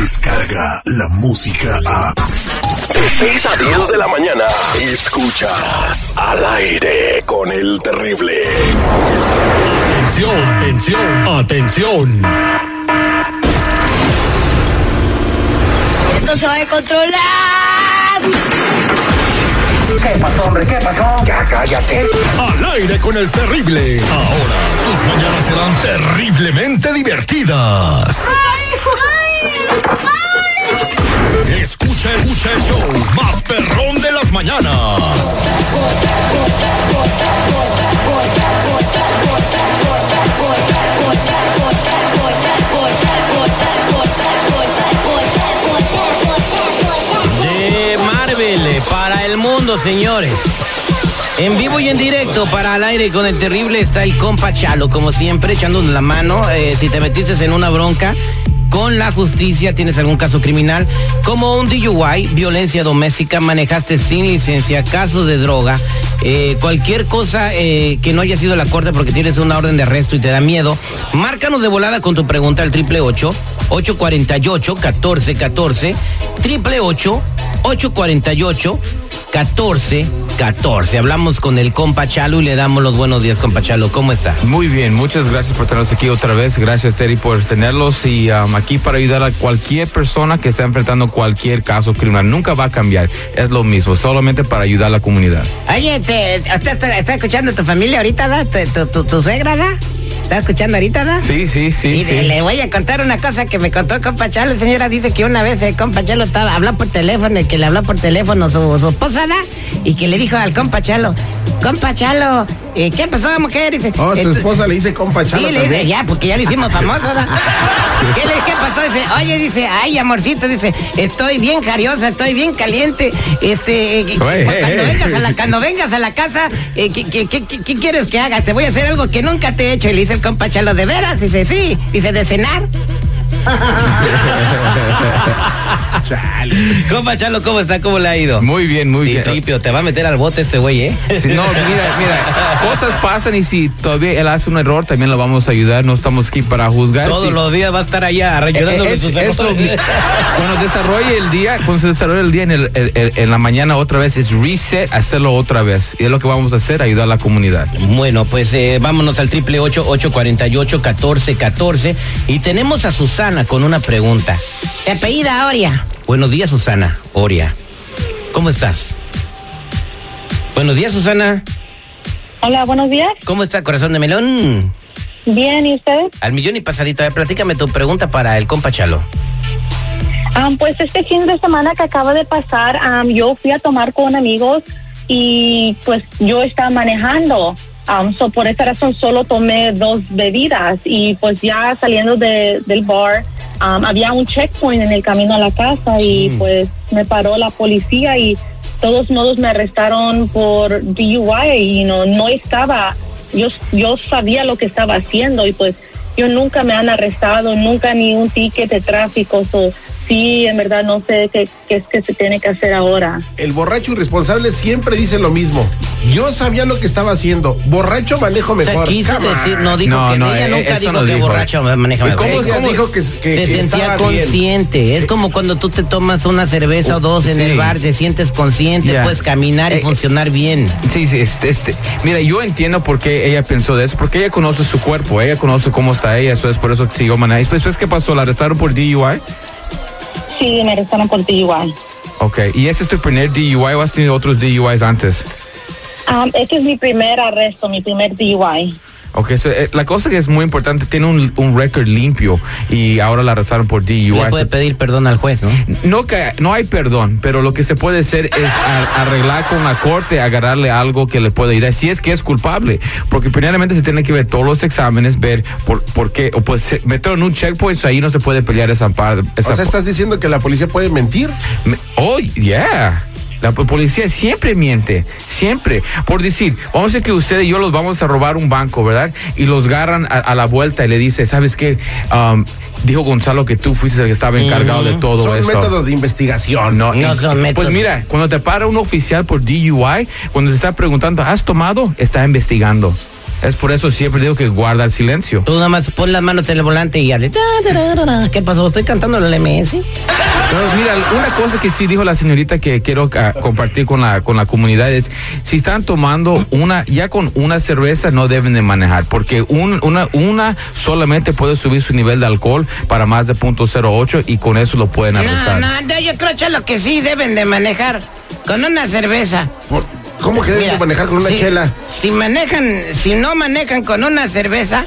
Llega la música a... De 6 a 10 de la mañana. Escuchas al aire con el terrible. Atención, atención, atención. Esto se va a controlar. ¿Qué pasó, hombre? ¿Qué pasó? Ya cállate. Al aire con el terrible. Ahora, tus mañanas serán terriblemente divertidas. Escucha, escucha el show más perrón de las mañanas. de Marvel para el mundo, señores. En vivo y en directo para al aire con el terrible está el compa Chalo, como siempre, echándonos la mano. eh, si te metiste en una bronca con la justicia, tienes algún caso criminal, como un DUI, violencia doméstica, manejaste sin licencia, casos de droga, eh, cualquier cosa eh, que no haya sido la corte porque tienes una orden de arresto y te da miedo, márcanos de volada con tu pregunta al triple ocho 848 1414 triple ocho 848 14 14. Hablamos con el compa Chalo y le damos los buenos días, compa Chalo. ¿Cómo está? Muy bien, muchas gracias por tenernos aquí otra vez. Gracias, Terry, por tenerlos y um, aquí para ayudar a cualquier persona que esté enfrentando cualquier caso criminal. Nunca va a cambiar, es lo mismo, solamente para ayudar a la comunidad. Oye, te, usted está, está escuchando tu familia ahorita, ¿da? Tu, tu, tu- tu suegra, ¿da? ¿Está escuchando ahorita, da? Sí, sí, sí, Y sí. le- voy a contar una cosa que me contó el compa Chalo. Señora dice que una vez el compa Chalo estaba, habló por teléfono, y que le habló por teléfono su, su esposa, ¿da? Y que le dijo al compa Chalo, compa Chalo, eh, ¿qué pasó, mujer? Dice, Oh, su "Esto- esposa le dice compa Chalo Sí, le dice, ya, porque ya le hicimos famoso, ¿verdad? ¿Qué, le- ¿Qué pasó? Dice, oye, dice, ay, amorcito, dice, estoy bien cariosa, estoy bien caliente. Este, eh, Ey, cuando, ey. vengas a la, cuando vengas a la casa, eh, ¿qué, qué, qué- qué- qué quieres que haga? Te voy a hacer algo que nunca te he hecho. Y le dice el compa Chalo, ¿de veras? Dice, sí. Dice, ¿de cenar? Compa Chalo, ¿cómo está? ¿Cómo le ha ido? Muy bien, muy bien. Principio, te va a meter al bote este güey, ¿eh? Si no, mira, mira, cosas pasan y si todavía él hace un error, también lo vamos a ayudar. No estamos aquí para juzgar. Todos Si- los días va a estar allá ayudando Eh, es- sus es lo- errores. cuando desarrolle el día, cuando se desarrolle el día en, el- el- el- en la mañana otra vez, es reset, hacerlo otra vez. Y es lo que vamos a hacer, ayudar a la comunidad. Bueno, pues eh, vámonos al triple ocho ocho cuarenta y ocho catorce catorce y tenemos a Susana con una pregunta. ¿Te apellida Oria? Buenos días, Susana. Oria. ¿Cómo estás? Buenos días, Susana. Hola, buenos días. ¿Cómo está, corazón de melón? Bien, ¿y ustedes? Al millón y pasadito. A ver, platícame tu pregunta para el compa Chalo. Ah, pues este fin de semana que acaba de pasar, am, yo fui a tomar con amigos y pues yo estaba manejando. Am, so por esa razón solo tomé dos bebidas y pues ya saliendo de- del bar am, había un checkpoint en el camino a la casa y pues me paró la policía y todos modos me arrestaron por DUI y no no estaba yo yo sabía lo que estaba haciendo y pues yo nunca me han arrestado nunca ni un ticket de tráfico so, sí en verdad no sé qué, qué es que se tiene que hacer ahora El borracho irresponsable siempre dice lo mismo. Yo sabía lo que estaba haciendo. Borracho manejo O sea, mejor. quiso Come on. decir, no dijo No, que no, ella eh, nunca dijo no que dijo. borracho maneja ¿Y mejor. cómo Ella dijo que, que- se que sentía bien? consciente. Es como cuando tú te tomas una cerveza o dos en Sí. el bar, te sientes consciente, puedes caminar y Eh, funcionar bien. Sí, sí, este, este, mira, yo entiendo por qué ella pensó de eso, porque ella conoce su cuerpo, ella conoce cómo está ella, eso es por eso siguió manejando. Después, después, ¿qué pasó? ¿La arrestaron por DUI? sí me arrestaron por DUI Ok, ¿y ese es tu primer DUI o has tenido otros DUIs antes? Um, este es mi primer arresto mi primer DUI Ok, so, eh, la cosa que es muy importante, tiene un, un récord limpio y ahora la arrestaron por DUI. Le puede pedir perdón al juez, ¿no? No, que, no hay perdón, pero lo que se puede hacer es a- arreglar con la corte, agarrarle algo que le pueda ayudar, si es que es culpable. Porque primeramente se tiene que ver todos los exámenes, ver por, por qué, o pues se- meterlo en un checkpoint, so ahí no se puede pelear esa parte. O sea, estás diciendo que la policía puede mentir. Oh, yeah. La po- policía siempre miente, siempre. Por decir, vamos a decir que usted y yo los vamos a robar un banco, ¿verdad? Y los agarran a, a la vuelta y le dice, ¿sabes qué? Um, dijo Gonzalo que tú fuiste el que estaba encargado de todo Son esto. métodos de investigación. No, No son métodos. Pues mira, cuando te para un oficial por DUI, cuando te está preguntando, ¿has tomado? Está investigando. Es por eso siempre digo que guarda el silencio. Tú nada más pon las manos en el volante y ya ta. ¿Qué pasó? Estoy cantando el MS. Pero mira, una cosa que sí dijo la señorita que quiero ah, compartir con la con la comunidad es si están tomando una ya con una cerveza no deben de manejar porque un- una una solamente puede subir su nivel de alcohol para más de .08 y con eso lo pueden arrestar. no, no, yo creo, Chalo, que sí deben de manejar con una cerveza. Por- ¿Cómo que deben manejar con una si- chela? Si manejan, si no manejan con una cerveza,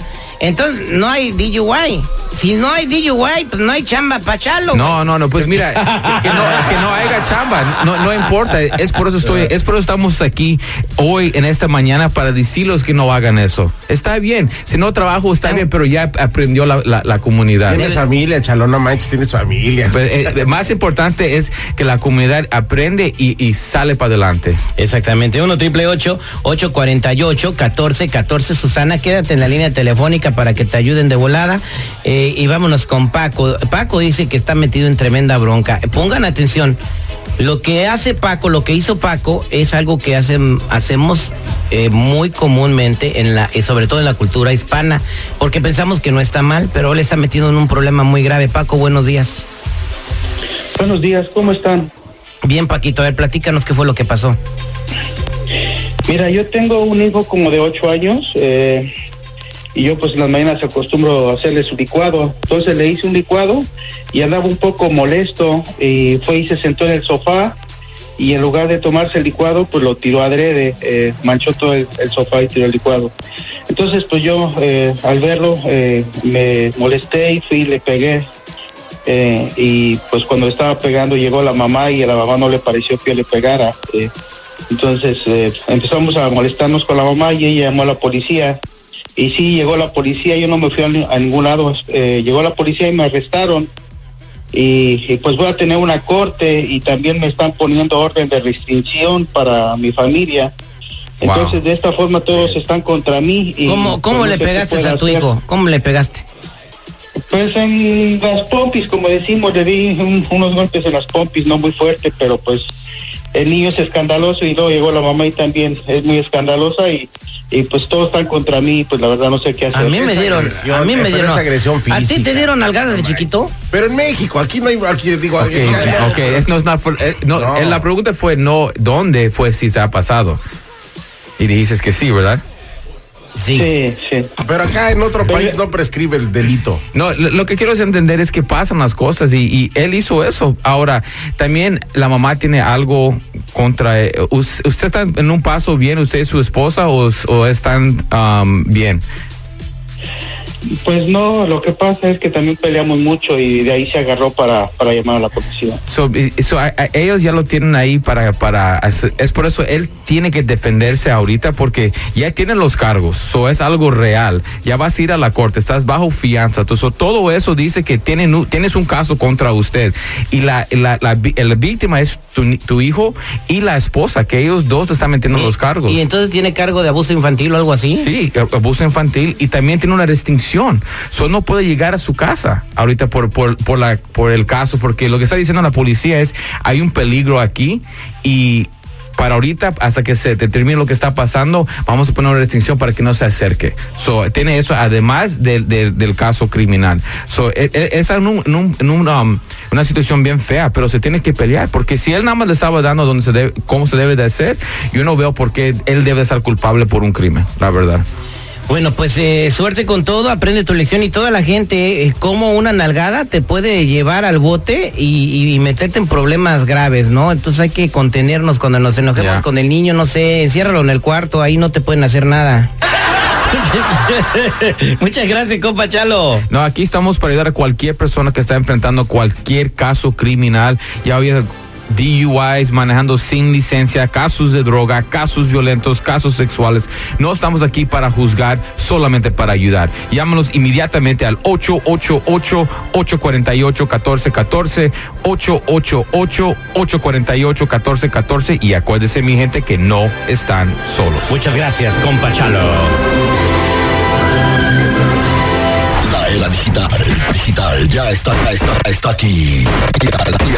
entonces no hay DUI. Si no hay DUI, pues no hay chamba pa' Chalo. No, no, no, pues mira, que, que no, que no haya chamba, no, no importa, es por eso estoy, es por eso estamos aquí hoy en esta mañana para decirles que no hagan eso. Está bien, si no trabajo está bien, pero ya aprendió la, la- la comunidad. Tienes familia, Chalo, no manches, tienes familia. Pero, eh, más importante es que la comunidad aprende y, y sale para adelante. Exactamente, 1 triple 848 1414 Susana, quédate en la línea telefónica para que te ayuden de volada. Eh, y vámonos con Paco. Paco dice que está metido en tremenda bronca. Pongan atención. Lo que hace Paco, lo que hizo Paco, es algo que hacen, hacemos eh, muy comúnmente, en la, eh, sobre todo en la cultura hispana, porque pensamos que no está mal, pero él está metido en un problema muy grave. Paco, buenos días. Buenos días, ¿cómo están? Bien, Paquito, a ver, platícanos qué fue lo que pasó. Mira, yo tengo un hijo como de ocho años eh, y yo pues en las mañanas acostumbro a hacerle su licuado. Entonces le hice un licuado y andaba un poco molesto y fue y se sentó en el sofá y en lugar de tomarse el licuado pues lo tiró adrede, eh, manchó todo el, sofá y tiró el licuado. Entonces pues yo eh, al verlo eh, me molesté y fui y le pegué. Y pues cuando estaba pegando llegó la mamá y a la mamá no le pareció que le pegara. entonces eh, empezamos a molestarnos con la mamá y ella llamó a la policía. Y sí, llegó la policía, yo no me fui a, ni- a ningún lado. eh, llegó la policía y me arrestaron. Y, y, pues voy a tener una corte y también me están poniendo orden de restricción para mi familia. Wow. Entonces de esta forma todos están contra mí. Y, ¿Cómo, cómo pues, no le pegaste a tu hacer. hijo? ¿Cómo le pegaste? Pues en las pompis, como decimos, le di un- unos golpes en las pompis, no muy fuerte, pero pues el niño es escandaloso y luego llegó la mamá y también es muy escandalosa y, y pues todos están contra mí, pues la verdad no sé qué hacer. A mí me dieron, agresión, a mí me dieron. es agresión ¿A ti física. te dieron nalgadas de chiquito? Pero en México, aquí no hay, aquí digo, Ok, aquí- ok, es, no, es una for- eh, no, No. eh, la pregunta fue no, ¿dónde fue si se ha pasado? Y dices que sí, ¿verdad? Sí. Sí, sí. pero acá en otro país no prescribe el delito. No, lo, lo que quiero es entender es que pasan las cosas y, y él hizo eso. Ahora, también la mamá tiene algo contra... eh, us- ¿Usted está en un paso bien, usted y su esposa, o, o están um, bien? Pues no, lo que pasa es que también peleamos mucho y de ahí se agarró para, para llamar a la policía. So, a- a- ellos ya lo tienen ahí para, para es por eso él tiene que defenderse ahorita porque ya tienen los cargos, so es algo real, ya vas a ir a la corte, estás bajo fianza, so, todo eso dice que tienen, tienes un caso contra usted y la, la, la vi- la víctima es tu, ni- tu hijo y la esposa, que ellos dos te están metiendo los cargos. Y entonces tiene cargo de abuso infantil o algo así. Sí, abuso infantil y también tiene una restricción. Solo no puede llegar a su casa ahorita por, por, por, la, por el caso, porque lo que está diciendo la policía es hay un peligro aquí y para ahorita, hasta que se determine lo que está pasando, vamos a poner una restricción para que no se acerque. So, tiene eso además del- del- caso criminal. So, e- e- es en un, um, una situación bien fea, pero se tiene que pelear, porque si él nada más le estaba dando donde se debe, cómo se debe de hacer, yo no veo por qué él debe ser culpable por un crimen, la verdad. Bueno, pues eh, suerte con todo, aprende tu lección y toda la gente, eh, como una nalgada te puede llevar al bote y, y meterte en problemas graves, ¿no? Entonces hay que contenernos cuando nos enojemos Ya. con el niño, no sé, enciérralo en el cuarto, ahí no te pueden hacer nada. Muchas gracias, compa Chalo. No, aquí estamos para ayudar a cualquier persona que está enfrentando cualquier caso criminal. Ya había DUIs, manejando sin licencia, casos de droga, casos violentos, casos sexuales. No estamos aquí para juzgar, solamente para ayudar. Llámanos inmediatamente al 888-848-1414, 888-848-1414 y acuérdese mi gente que no están solos. Muchas gracias, compa Chalo. La era digital, digital, ya está, está, está aquí. Y al, y